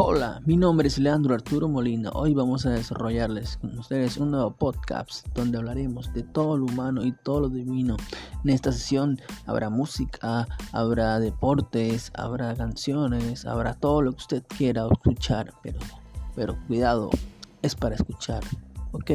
Hola, mi nombre es Leandro Arturo Molina. Hoy vamos a desarrollarles con ustedes un nuevo podcast donde hablaremos de todo lo humano y todo lo divino. En esta sesión habrá música, habrá deportes, habrá canciones, habrá todo lo que usted quiera escuchar, pero, pero cuidado, es para escuchar, ¿ok?